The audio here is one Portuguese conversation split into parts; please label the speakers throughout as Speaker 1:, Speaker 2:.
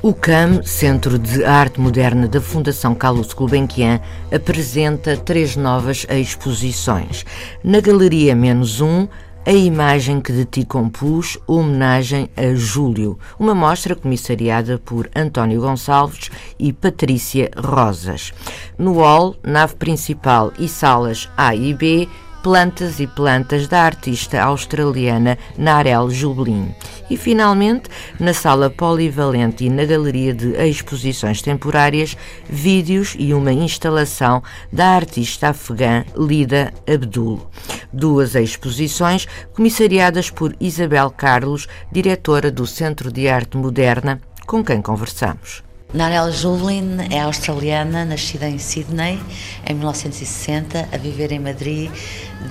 Speaker 1: O CAM, Centro de Arte Moderna da Fundação Carlos Gulbenkian, apresenta três novas exposições. Na Galeria Menos Um, a imagem que de ti compus, homenagem a Júlio, uma mostra comissariada por António Gonçalves e Patrícia Rosas. No hall, nave principal e salas A e B, Plantas e Plantas da artista australiana Narelle Jublin. E, finalmente, na sala polivalente e na galeria de exposições temporárias, vídeos e uma instalação da artista afegã Lida Abdul. Duas exposições comissariadas por Isabel Carlos, diretora do Centro de Arte Moderna, com quem conversamos.
Speaker 2: Narelle Julin é australiana, nascida em Sydney em 1960, a viver em Madrid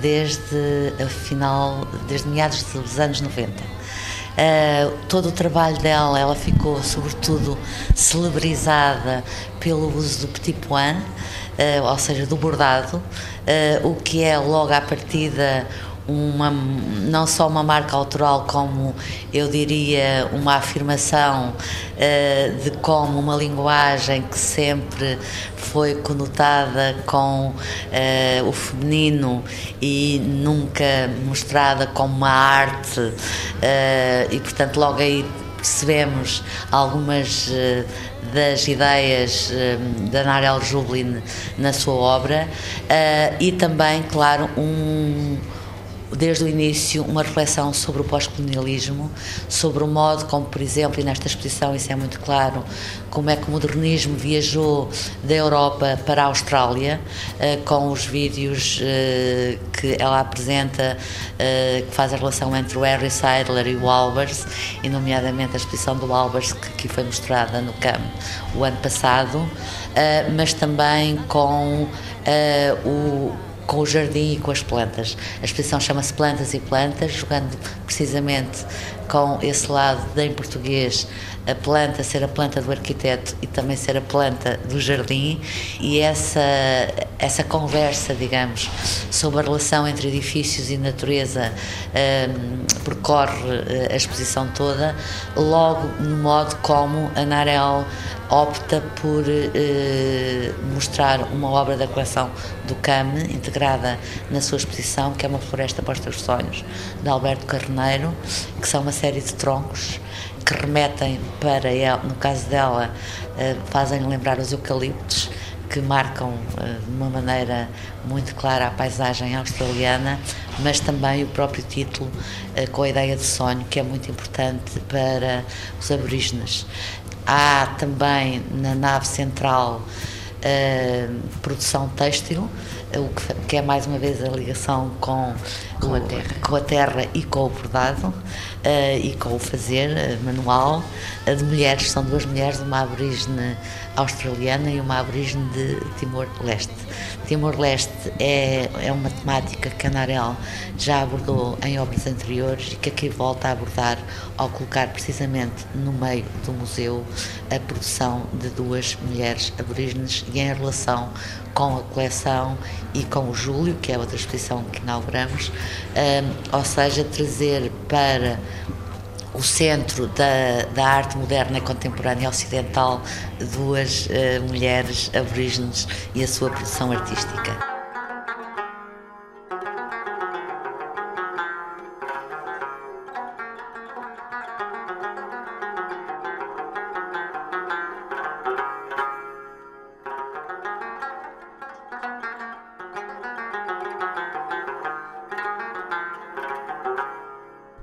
Speaker 2: desde a final, desde meados dos anos 90. Uh, eh, todo o trabalho dela, ela ficou sobretudo celebrizada pelo uso do petit point, uh, ou seja, do bordado, uh, o que é logo à partida uma, não só uma marca autoral, como eu diria uma afirmação uh, de como uma linguagem que sempre foi conotada com uh, o feminino e nunca mostrada como uma arte, uh, e portanto, logo aí percebemos algumas das ideias da Narelle Jublin na sua obra e também, claro, um desde o início uma reflexão sobre o pós-colonialismo, sobre o modo como, por exemplo, e nesta exposição isso é muito claro, como é que o modernismo viajou da Europa para a Austrália, uh, com os vídeos uh, que ela apresenta, uh, que faz a relação entre o Harry Seidler e o Albers, e nomeadamente a exposição do Albers, que aqui foi mostrada no CAM o ano passado, mas também com o com o jardim e com as plantas. A exposição chama-se Plantas e Plantas, jogando precisamente com esse lado em português a planta ser a planta do arquiteto e também ser a planta do jardim e essa essa conversa digamos sobre a relação entre edifícios e natureza um, percorre eh, a exposição toda logo no modo como a Narel opta por eh, mostrar uma obra da coleção do CAM, integrada na sua exposição, que é uma floresta posta aos sonhos, de Alberto Carneiro, que são uma série de troncos que remetem para, ela, no caso dela, eh, fazem lembrar os eucaliptos, que marcam eh, de uma maneira muito clara a paisagem australiana, mas também o próprio título eh, com a ideia de sonho, que é muito importante para os aborígenes. Há também na nave central produção têxtil, o que, é mais uma vez a ligação com,
Speaker 1: com, a, terra.
Speaker 2: com a terra e com o bordado e com o fazer uh, manual de mulheres, são duas mulheres, uma aborígene australiana e uma aborígene de Timor-Leste. Timor-Leste é, é uma temática que a Narel já abordou em obras anteriores e que aqui volta a abordar ao colocar precisamente no meio do museu a produção de duas mulheres aborígenes e em relação com a coleção e com o Júlio, que é outra exposição que inauguramos, um, ou seja, trazer para o centro da, da arte moderna contemporânea ocidental duas uh, mulheres aborígenes e a sua produção artística.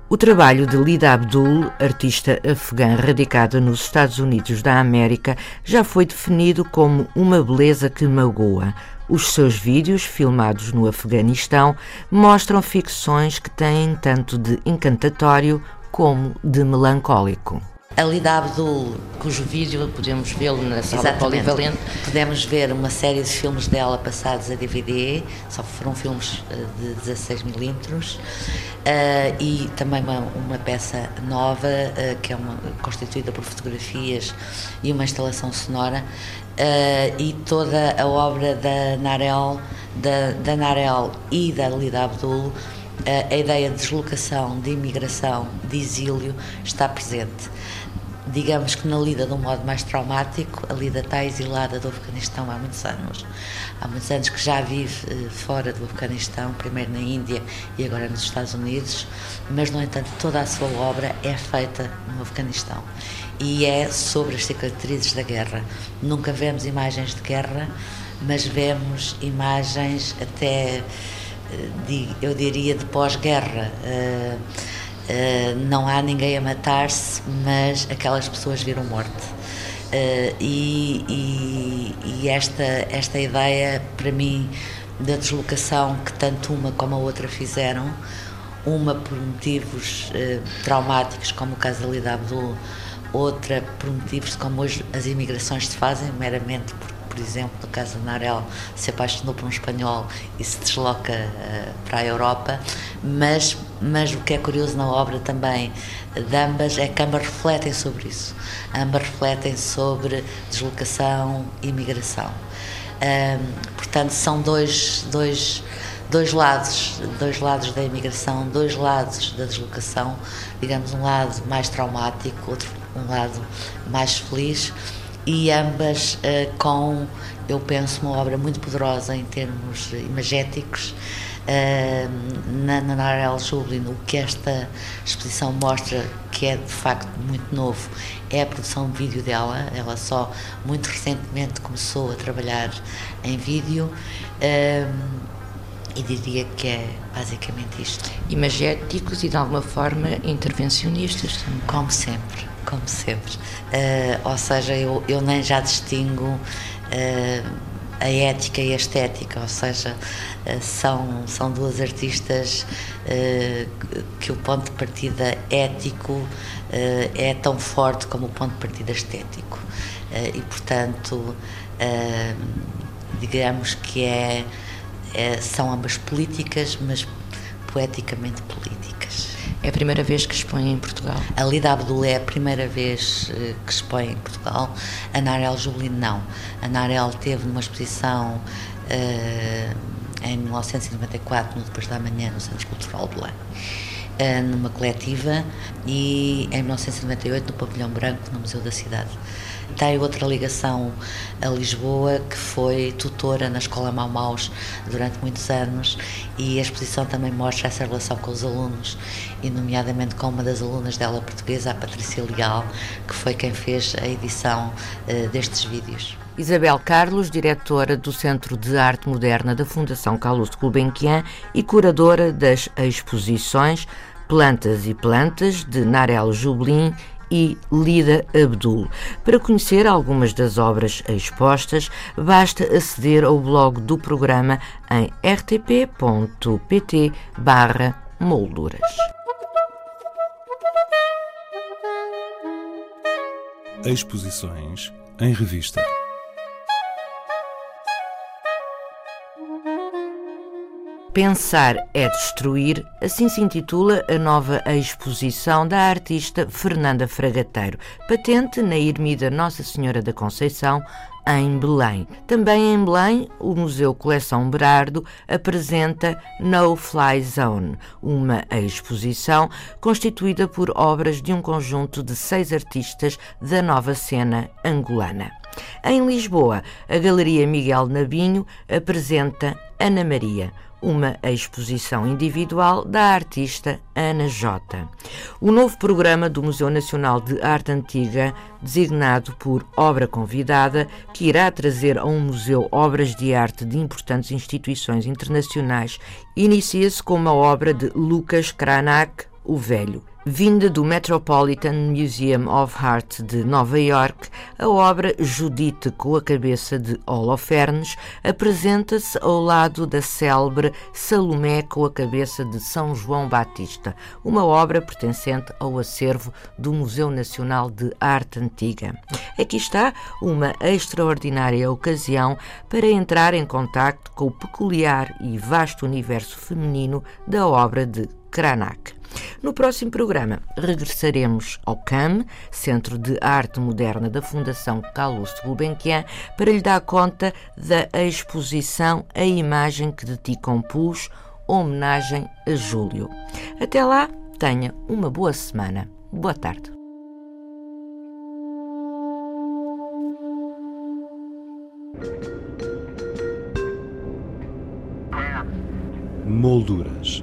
Speaker 1: O trabalho de Lida Abdul, artista afegã radicada nos Estados Unidos da América, já foi definido como uma beleza que magoa. Os seus vídeos, filmados no Afeganistão, mostram ficções que têm tanto de encantatório como de melancólico.
Speaker 2: A Lida Abdul,
Speaker 1: cujo vídeo podemos vê-lo na sala
Speaker 2: Exatamente.
Speaker 1: polivalente.
Speaker 2: Podemos ver uma série de filmes dela passados a DVD, só foram filmes eh, de 16 milímetros, uh, e também uma, uma peça nova, uh, que é uma, constituída por fotografias e uma instalação sonora, uh, e toda a obra da Narel, da, da Narel e da Lida Abdul, a ideia de deslocação, de imigração, de exílio está presente digamos que na lida de um modo mais traumático, a lida está exilada do Afeganistão há muitos anos. Há muitos anos que já vive eh, fora do Afeganistão, primeiro na Índia e agora nos Estados Unidos, mas, no entanto, toda a sua obra é feita no Afeganistão e é sobre as cicatrizes da guerra. Nunca vemos imagens de guerra, mas vemos imagens até, eu diria, de pós-guerra. Uh, Uh, não há ninguém a matar-se, mas aquelas pessoas viram morte. Uh, e, e, e, esta, esta ideia, para mim, da deslocação que tanto uma como a outra fizeram, uma por motivos uh, traumáticos, como o caso da Lida Abdul, outra por motivos como hoje as imigrações se fazem, meramente por por exemplo, no caso de Narel, se apaixonou por um espanhol e se desloca uh, para a Europa, mas, mas o que é curioso na obra também de ambas é que ambas refletem sobre isso. Ambas refletem sobre deslocação e imigração. portanto, são dois, dois, dois lados, dois lados da imigração, dois lados da deslocação, digamos um lado mais traumático, outro um lado mais feliz e ambas uh, com, eu penso, uma obra muito poderosa em termos imagéticos. Uh, na, na Narel Jublin, o que esta exposição mostra, que é de facto muito novo, é a produção de vídeo dela. Ela só muito recentemente começou a trabalhar em vídeo. Uh, e diria que é basicamente isto.
Speaker 1: Imagéticos e de alguma forma intervencionistas também.
Speaker 2: Como sempre como sempre. Uh, ou seja, eu, eu nem já distingo uh, a ética e a estética, ou seja, uh, são, são duas artistas que o ponto de partida ético é tão forte como o ponto de partida estético. e, portanto, digamos que é, é, são ambas políticas, mas poeticamente políticas.
Speaker 1: É a primeira vez que expõe em Portugal?
Speaker 2: A Lida Abdul é a primeira vez eh, que expõe em Portugal. A Narel Jubilino não. A Narel teve numa exposição uh, em 1994, no Depois da Manhã, no Centro Cultural Belém. Uh, numa coletiva e em 1998 no Pavilhão Branco no Museu da Cidade. Tem outra ligação a Lisboa, que foi tutora na Escola Mau Maus durante muitos anos, e a exposição também mostra essa relação com os alunos, e nomeadamente com uma das alunas dela portuguesa, a Patrícia Leal, que foi quem fez a edição uh, destes vídeos.
Speaker 1: Isabel Carlos, diretora do Centro de Arte Moderna da Fundação Carlos Gulbenkian e curadora das exposições Plantas e Plantas de Narel Jublin e Lida Abdul. Para conhecer algumas das obras expostas, basta aceder ao blog do programa em rtp.pt molduras.
Speaker 3: Exposições em revista.
Speaker 1: Pensar é destruir, assim se intitula a nova exposição da artista Fernanda Fragateiro, patente na Ermida Nossa Senhora da Conceição, em Belém. Também em Belém, o Museu Coleção Berardo apresenta No Fly Zone, uma exposição constituída por obras de um conjunto de seis artistas da nova cena angolana. Em Lisboa, a Galeria Miguel Nabinho apresenta Ana Maria, uma exposição individual da artista Ana J. O novo programa do Museu Nacional de Arte Antiga, designado por Obra Convidada, que irá trazer a um museu obras de arte de importantes instituições internacionais, inicia-se com uma obra de Lucas Cranach, o Velho. Vinda do Metropolitan Museum of Art de Nova York, a obra Judite com a cabeça de Holofernes apresenta-se ao lado da célebre Salomé com a cabeça de São João Batista, uma obra pertencente ao acervo do Museu Nacional de Arte Antiga. Aqui está uma extraordinária ocasião para entrar em contacto com o peculiar e vasto universo feminino da obra de Cranach. No próximo programa regressaremos ao CAM, Centro de Arte Moderna da Fundação Calouste Gulbenkian, para lhe dar conta da exposição A Imagem que de ti compus, homenagem a Júlio. Até lá, tenha uma boa semana. Boa tarde.
Speaker 3: Molduras.